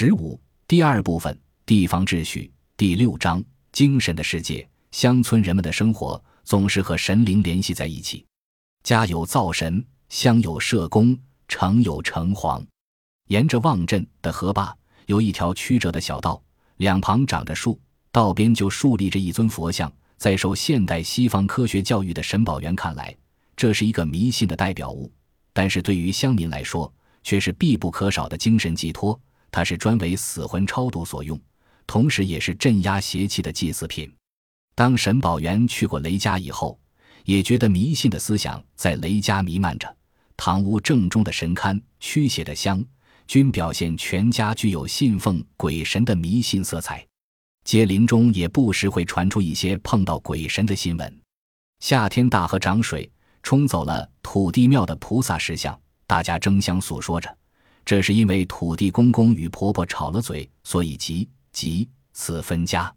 十五第二部分地方秩序第六章精神的世界。乡村人们的生活总是和神灵联系在一起。家有灶神，乡有社公，城有城隍。沿着望镇的河坝，有一条曲折的小道，两旁长着树，道边就竖立着一尊佛像。在受现代西方科学教育的沈宝元看来，这是一个迷信的代表物，但是对于乡民来说，却是必不可少的精神寄托。它是专为死魂超度所用，同时也是镇压邪气的祭祀品。当沈宝元去过雷家以后，也觉得迷信的思想在雷家弥漫着。堂屋正中的神龛、驱邪的香，均表现全家具有信奉鬼神的迷信色彩。街林中也不时会传出一些碰到鬼神的新闻。夏天大河涨水，冲走了土地庙的菩萨石像，大家争相诉说着。这是因为土地公公与婆婆吵了嘴，所以急急此分家。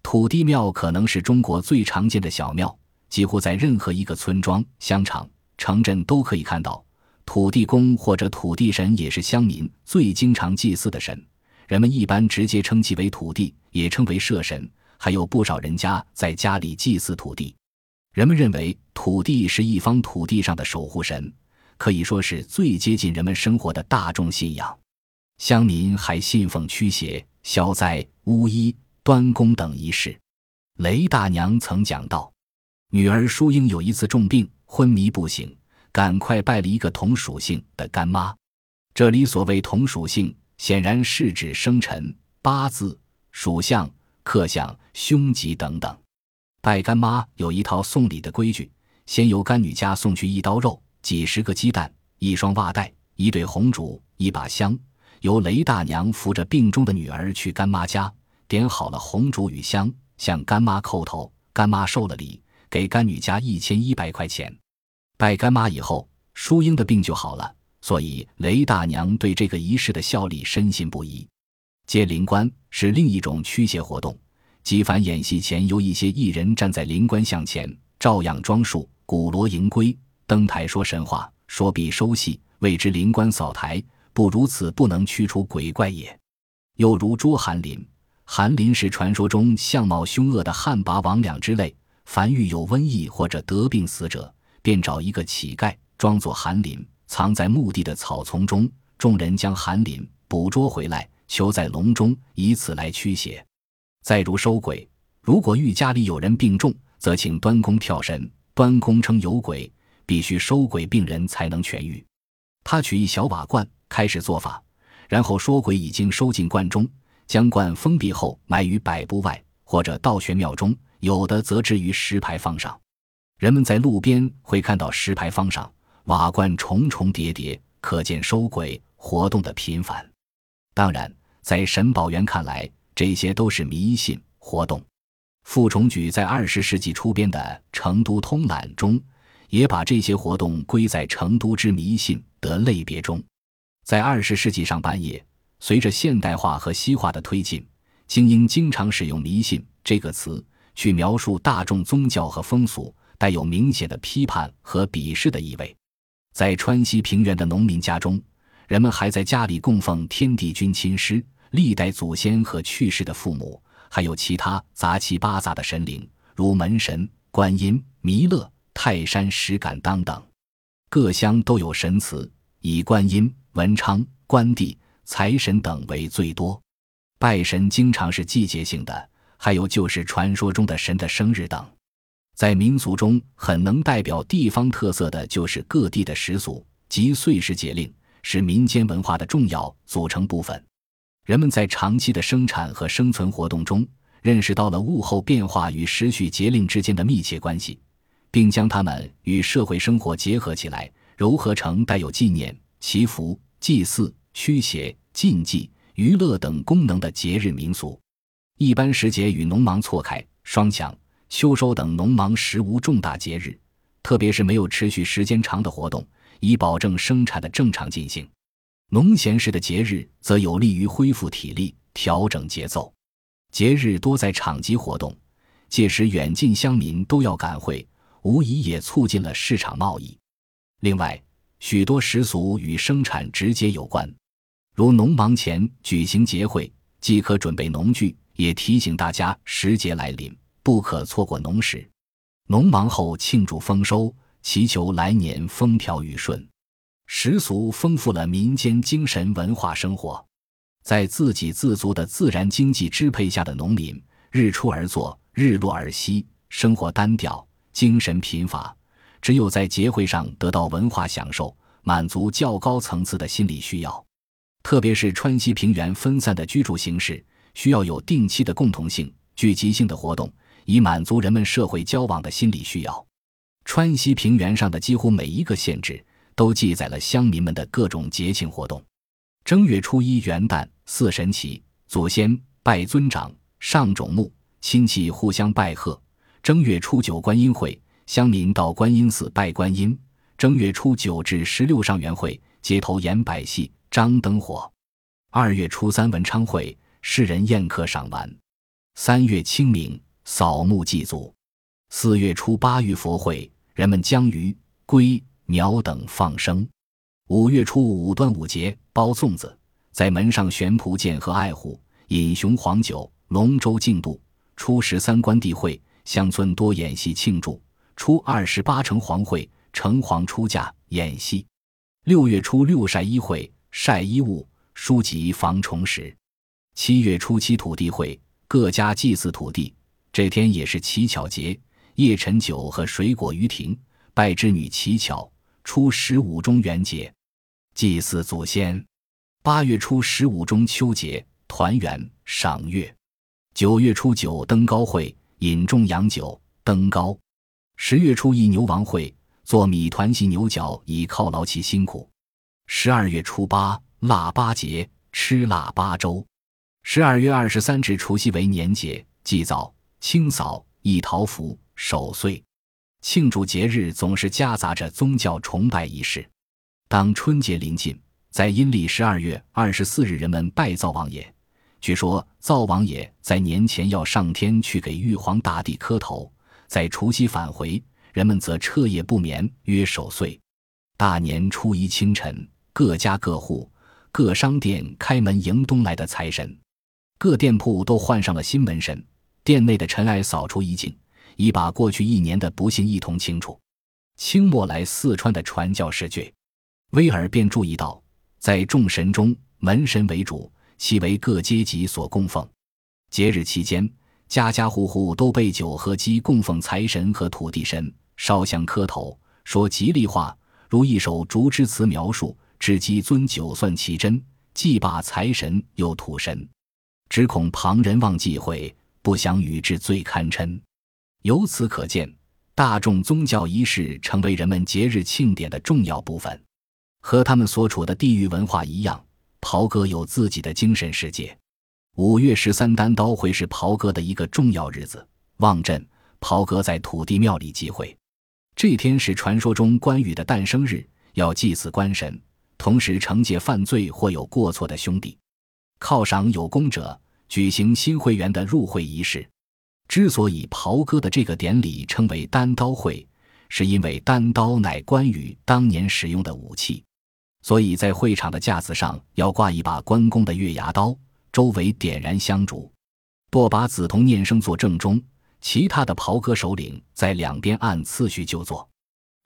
土地庙可能是中国最常见的小庙，几乎在任何一个村庄、乡场、城镇都可以看到。土地公或者土地神也是乡民最经常祭祀的神，人们一般直接称其为土地，也称为社神。还有不少人家在家里祭祀土地，人们认为土地是一方土地上的守护神。可以说是最接近人们生活的大众信仰，乡民还信奉驱邪、消灾、巫医、端公等仪式。雷大娘曾讲到，女儿淑英有一次重病昏迷不醒，赶快拜了一个同属性的干妈。这里所谓同属性，显然是指生辰八字、属相、克相、凶吉等等。拜干妈有一套送礼的规矩，先由干女家送去一刀肉。几十个鸡蛋，一双袜带，一对红烛，一把香，由雷大娘扶着病中的女儿去干妈家，点好了红烛与香，向干妈叩头。干妈受了礼，给干女家一千一百块钱。拜干妈以后，淑英的病就好了，所以雷大娘对这个仪式的效力深信不疑。接灵官是另一种驱邪活动，几番演戏前，由一些艺人站在灵官像前，照样装束，鼓锣迎归。登台说神话，说毕收戏，谓之灵官扫台。不如此，不能驱除鬼怪也。又如捉韩林，韩林是传说中相貌凶恶的汉魃魍魉之类。凡遇有瘟疫或者得病死者，便找一个乞丐装作韩林，藏在墓地的草丛中。众人将韩林捕捉回来，囚在笼中，以此来驱邪。再如收鬼，如果遇家里有人病重，则请端公跳神。端公称有鬼。必须收鬼病人才能痊愈。他取一小瓦罐，开始做法，然后说鬼已经收进罐中，将罐封闭后埋于百步外，或者道玄庙中，有的则置于石牌坊上。人们在路边会看到石牌坊上瓦罐重重叠叠，可见收鬼活动的频繁。当然，在沈宝元看来，这些都是迷信活动。傅崇举在二十世纪初编的《成都通览》中。也把这些活动归在成都之迷信的类别中。在二十世纪上半叶，随着现代化和西化的推进，精英经常使用“迷信”这个词去描述大众宗教和风俗，带有明显的批判和鄙视的意味。在川西平原的农民家中，人们还在家里供奉天地君亲师、历代祖先和去世的父母，还有其他杂七八杂的神灵，如门神、观音、弥勒。泰山石敢当等，各乡都有神祠，以观音、文昌、关帝、财神等为最多。拜神经常是季节性的，还有就是传说中的神的生日等。在民俗中，很能代表地方特色的就是各地的时俗及岁时节令，是民间文化的重要组成部分。人们在长期的生产和生存活动中，认识到了物候变化与时序节令之间的密切关系。并将它们与社会生活结合起来，糅合成带有纪念、祈福、祭祀、驱邪、禁忌、娱乐等功能的节日民俗。一般时节与农忙错开、双抢、秋收等农忙时无重大节日，特别是没有持续时间长的活动，以保证生产的正常进行。农闲时的节日则有利于恢复体力、调整节奏。节日多在场集活动，届时远近乡民都要赶会。无疑也促进了市场贸易。另外，许多习俗与生产直接有关，如农忙前举行节会，既可准备农具，也提醒大家时节来临，不可错过农时。农忙后庆祝丰收，祈求来年风调雨顺。习俗丰富了民间精神文化生活。在自给自足的自然经济支配下的农民，日出而作，日落而息，生活单调，精神贫乏。只有在节会上得到文化享受，满足较高层次的心理需要。特别是川西平原分散的居住形式，需要有定期的共同性、聚集性的活动，以满足人们社会交往的心理需要。川西平原上的几乎每一个县志都记载了乡民们的各种节庆活动。正月初一元旦，四神祇，祖先拜尊长，上冢墓，亲戚互相拜贺。正月初九观音会，乡民到观音寺拜观音。正月初九至十六上元会，街头演百戏，张灯火。二月初三文昌会，世人宴客赏玩。三月清明，扫墓祭祖。四月初八遇佛会，人们将鱼、龟、鸟等放生。五月初五端午节，包粽子，在门上悬蒲剑和爱虎，饮雄黄酒，龙舟竞渡。初十三关帝会，乡村多演戏庆祝。初二十八城隍会，城隍出嫁演戏。六月初六晒衣会，晒衣物，书籍防虫食。七月初七土地会，各家祭祀土地。这天也是乞巧节，夜陈酒和水果于庭，拜织女乞巧。初十五中元节。祭祀祖先，八月初十五中秋节团圆赏月，九月初九登高会饮重阳酒登高，十月初一牛王会做米团系牛角以犒劳其辛苦，十二月初八腊八节吃腊八粥，十二月二十三至除夕为年节祭灶清扫易桃符守岁，庆祝节日总是夹杂着宗教崇拜仪式。当春节临近，在阴历十二月二十四日，人们拜灶王爷。据说灶王爷在年前要上天去给玉皇大帝磕头，在除夕返回，人们则彻夜不眠，约守岁。大年初一清晨，各家各户、各商店开门迎东来的财神，各店铺都换上了新门神，店内的尘埃扫除一尽，已把过去一年的不幸一同清除。清末来四川的传教士觉。威尔便注意到，在众神中，门神为主，其为各阶级所供奉。节日期间，家家户户都备酒和鸡供奉财神和土地神，烧香磕头，说吉利话，如一首竹枝词描述：知鸡尊酒算其真，祭罢财神又土神，只恐旁人忘忌讳，不想与之最堪称。由此可见，大众宗教仪式成为人们节日庆典的重要部分。和他们所处的地域文化一样，袍哥有自己的精神世界。五月十三单刀会是袍哥的一个重要日子。望镇袍哥在土地庙里集会，这天是传说中关羽的诞生日，要祭祀关神，同时惩戒犯罪或有过错的兄弟，犒赏有功者，举行新会员的入会仪式。之所以袍哥的这个典礼称为单刀会，是因为单刀乃关羽当年使用的武器。所以在会场的架子上要挂一把关公的月牙刀，周围点燃香烛，舵把紫铜念声坐正中，其他的袍哥首领在两边按次序就坐。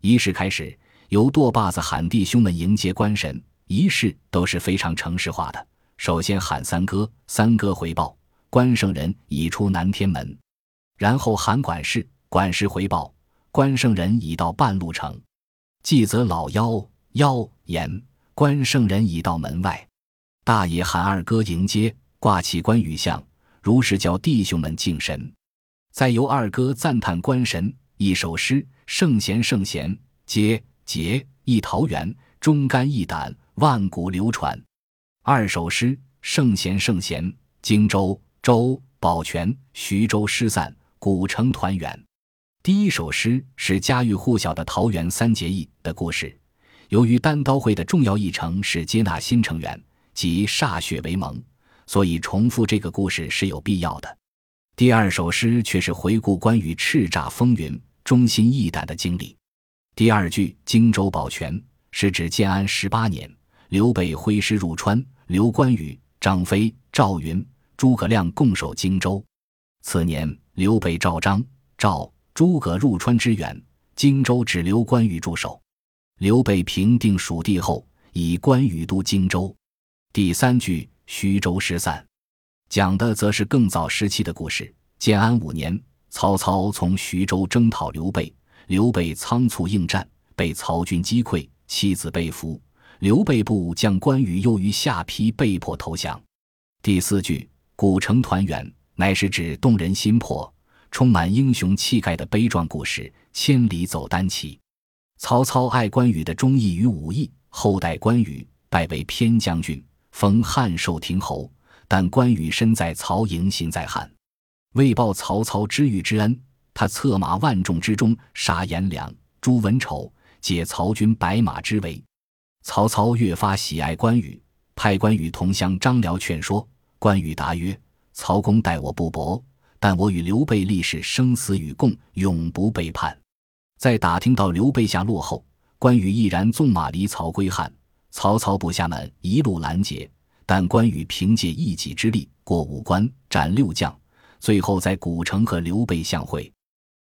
仪式开始，由舵把子喊弟兄们迎接官神，仪式都是非常程式化的。首先喊三哥，三哥回报关圣人已出南天门，然后喊管事，管事回报关圣人已到半路程，继则老幺。妖言关圣人已到门外，大爷喊二哥迎接，挂起关羽像，如是叫弟兄们敬神。再由二哥赞叹关神，一首诗：圣贤圣贤，皆节一桃园，忠肝义胆，万古流传。二首诗：圣贤圣贤，荆州州保全，徐州失散，古城团圆。第一首诗是家喻户晓的桃园三结义的故事。由于单刀会的重要议程是接纳新成员，即歃血为盟，所以重复这个故事是有必要的。第二首诗却是回顾关羽叱咤风云、忠心义胆的经历。第二句“荆州保全”是指建安十八年，刘备挥师入川，刘关羽、张飞、赵云、诸葛亮共守荆州。次年，刘备、赵张、赵、诸葛入川支援，荆州只留关羽驻守。刘备平定蜀地后，以关羽都荆州。第三句徐州失散，讲的则是更早时期的故事。建安五年，曹操从徐州征讨刘备，刘备仓促应战，被曹军击溃，妻子被俘。刘备部将关羽诱于下邳，被迫投降。第四句古城团圆，乃是指动人心魄、充满英雄气概的悲壮故事。千里走单骑，曹操爱关羽的忠义与武艺，后代关羽拜为偏将军，封汉寿亭侯。但关羽身在曹营心在汉。为报曹操知遇之恩，他策马万众之中杀颜良、诛文丑，解曹军白马之围。曹操越发喜爱关羽，派关羽同乡张辽劝说。关羽答曰：“曹公待我不薄，但我与刘备立誓生死与共，永不背叛。”在打听到刘备下落后，关羽毅然纵马离曹归汉。曹操部下们一路拦截，但关羽凭借一己之力过五关，斩六将。最后在古城和刘备相会。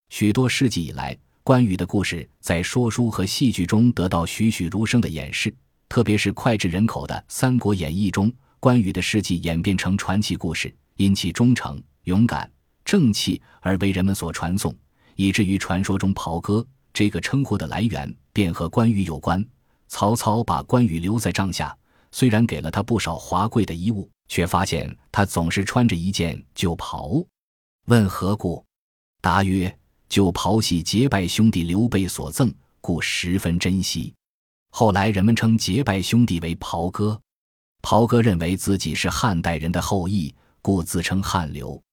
许多世纪以来，关羽的故事在说书和戏剧中得到栩栩如生的演示，特别是脍炙人口的《三国演义》中，关羽的事迹演变成传奇故事，因其忠诚、勇敢、正气而为人们所传颂，以至于传说中“袍哥”这个称呼的来源便和关羽有关。曹操把关羽留在帐下，虽然给了他不少华贵的衣物。却发现他总是穿着一件旧袍，问何故？答曰：“旧袍系结拜兄弟刘备所赠，故十分珍惜。”后来人们称结拜兄弟为袍哥。袍哥认为自己是汉代人的后裔，故自称汉刘。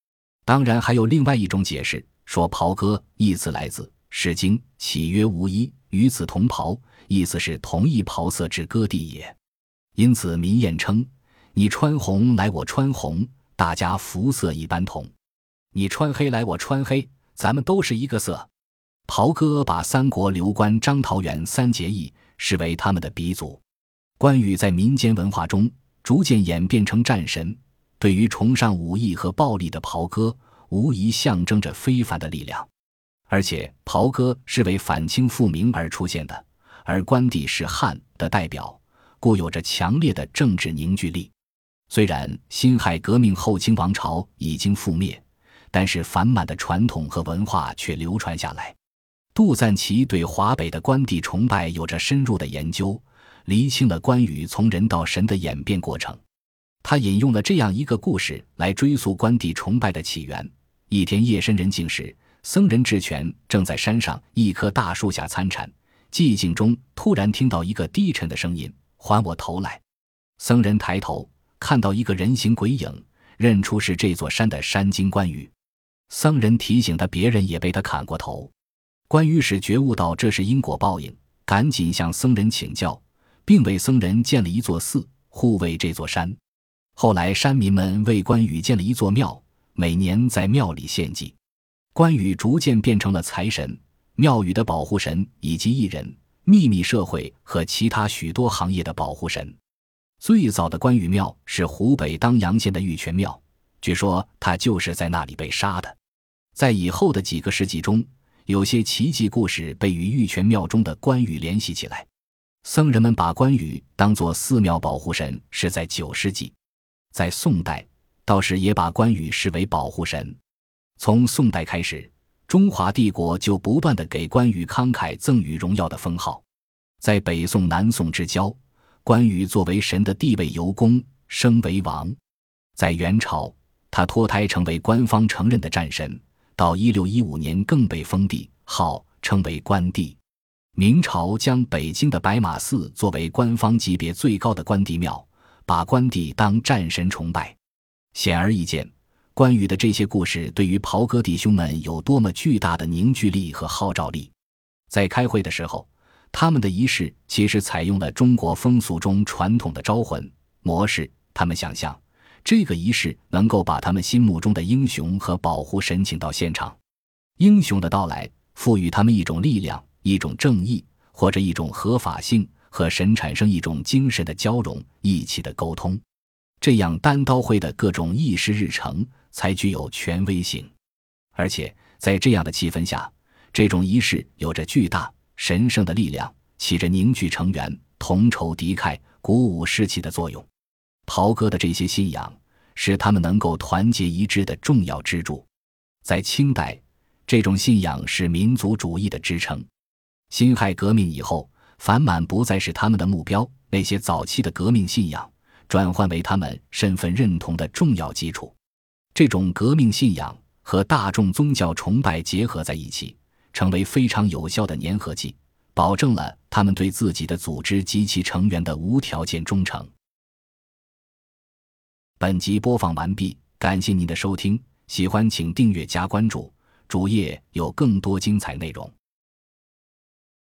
当然，还有另外一种解释，说袍哥意思来自《诗经》，岂曰无衣，与此同袍，意思是同一袍色之割地也。因此民谚称。你穿红来，我穿红，大家肤色一般同；你穿黑来，我穿黑，咱们都是一个色。袍哥把三国刘关张桃园三结义视为他们的鼻祖。关羽在民间文化中逐渐演变成战神，对于崇尚武艺和暴力的袍哥，无疑象征着非凡的力量。而且，袍哥是为反清复明而出现的，而关帝是汉的代表，故有着强烈的政治凝聚力。虽然辛亥革命后清王朝已经覆灭，但是繁满的传统和文化却流传下来。杜赞奇对华北的关帝崇拜有着深入的研究，厘清了关羽从人到神的演变过程。他引用了这样一个故事来追溯关帝崇拜的起源：一天夜深人静时，僧人智权正在山上一棵大树下参禅，寂静中突然听到一个低沉的声音：“还我头来！”僧人抬头。看到一个人形鬼影，认出是这座山的山精关羽。僧人提醒他，别人也被他砍过头。关羽使觉悟到这是因果报应，赶紧向僧人请教，并为僧人建了一座寺，护卫这座山。后来山民们为关羽建了一座庙，每年在庙里献祭。关羽逐渐变成了财神、庙宇的保护神，以及艺人、秘密社会和其他许多行业的保护神。最早的关羽庙是湖北当阳县的玉泉庙，据说他就是在那里被杀的。在以后的几个世纪中，有些奇迹故事被与玉泉庙中的关羽联系起来。僧人们把关羽当作寺庙保护神是在九世纪，在宋代，道士也把关羽视为保护神。从宋代开始，中华帝国就不断的给关羽慷慨赠予荣耀的封号，在北宋、南宋之交。关羽作为神的地位由公升为王，在元朝，他脱胎成为官方承认的战神，到一六一五年更被封帝，号称为关帝。明朝将北京的白马寺作为官方级别最高的关帝庙，把关帝当战神崇拜。显而易见，关羽的这些故事对于袍哥弟兄们有多么巨大的凝聚力和号召力。在开会的时候。他们的仪式其实采用了中国风俗中传统的招魂模式。他们想象这个仪式能够把他们心目中的英雄和保护神请到现场。英雄的到来赋予他们一种力量、一种正义或者一种合法性，和神产生一种精神的交融、义气的沟通。这样单刀会的各种议事日程才具有权威性。而且在这样的气氛下，这种仪式有着巨大神圣的力量，起着凝聚成员、同仇敌忾、鼓舞士气的作用。袍哥的这些信仰是他们能够团结一致的重要支柱。在清代，这种信仰是民族主义的支撑。辛亥革命以后，反满不再是他们的目标，那些早期的革命信仰转换为他们身份认同的重要基础。这种革命信仰和大众宗教崇拜结合在一起，成为非常有效的粘合剂，保证了他们对自己的组织及其成员的无条件忠诚。本集播放完毕，感谢您的收听，喜欢请订阅加关注，主页有更多精彩内容。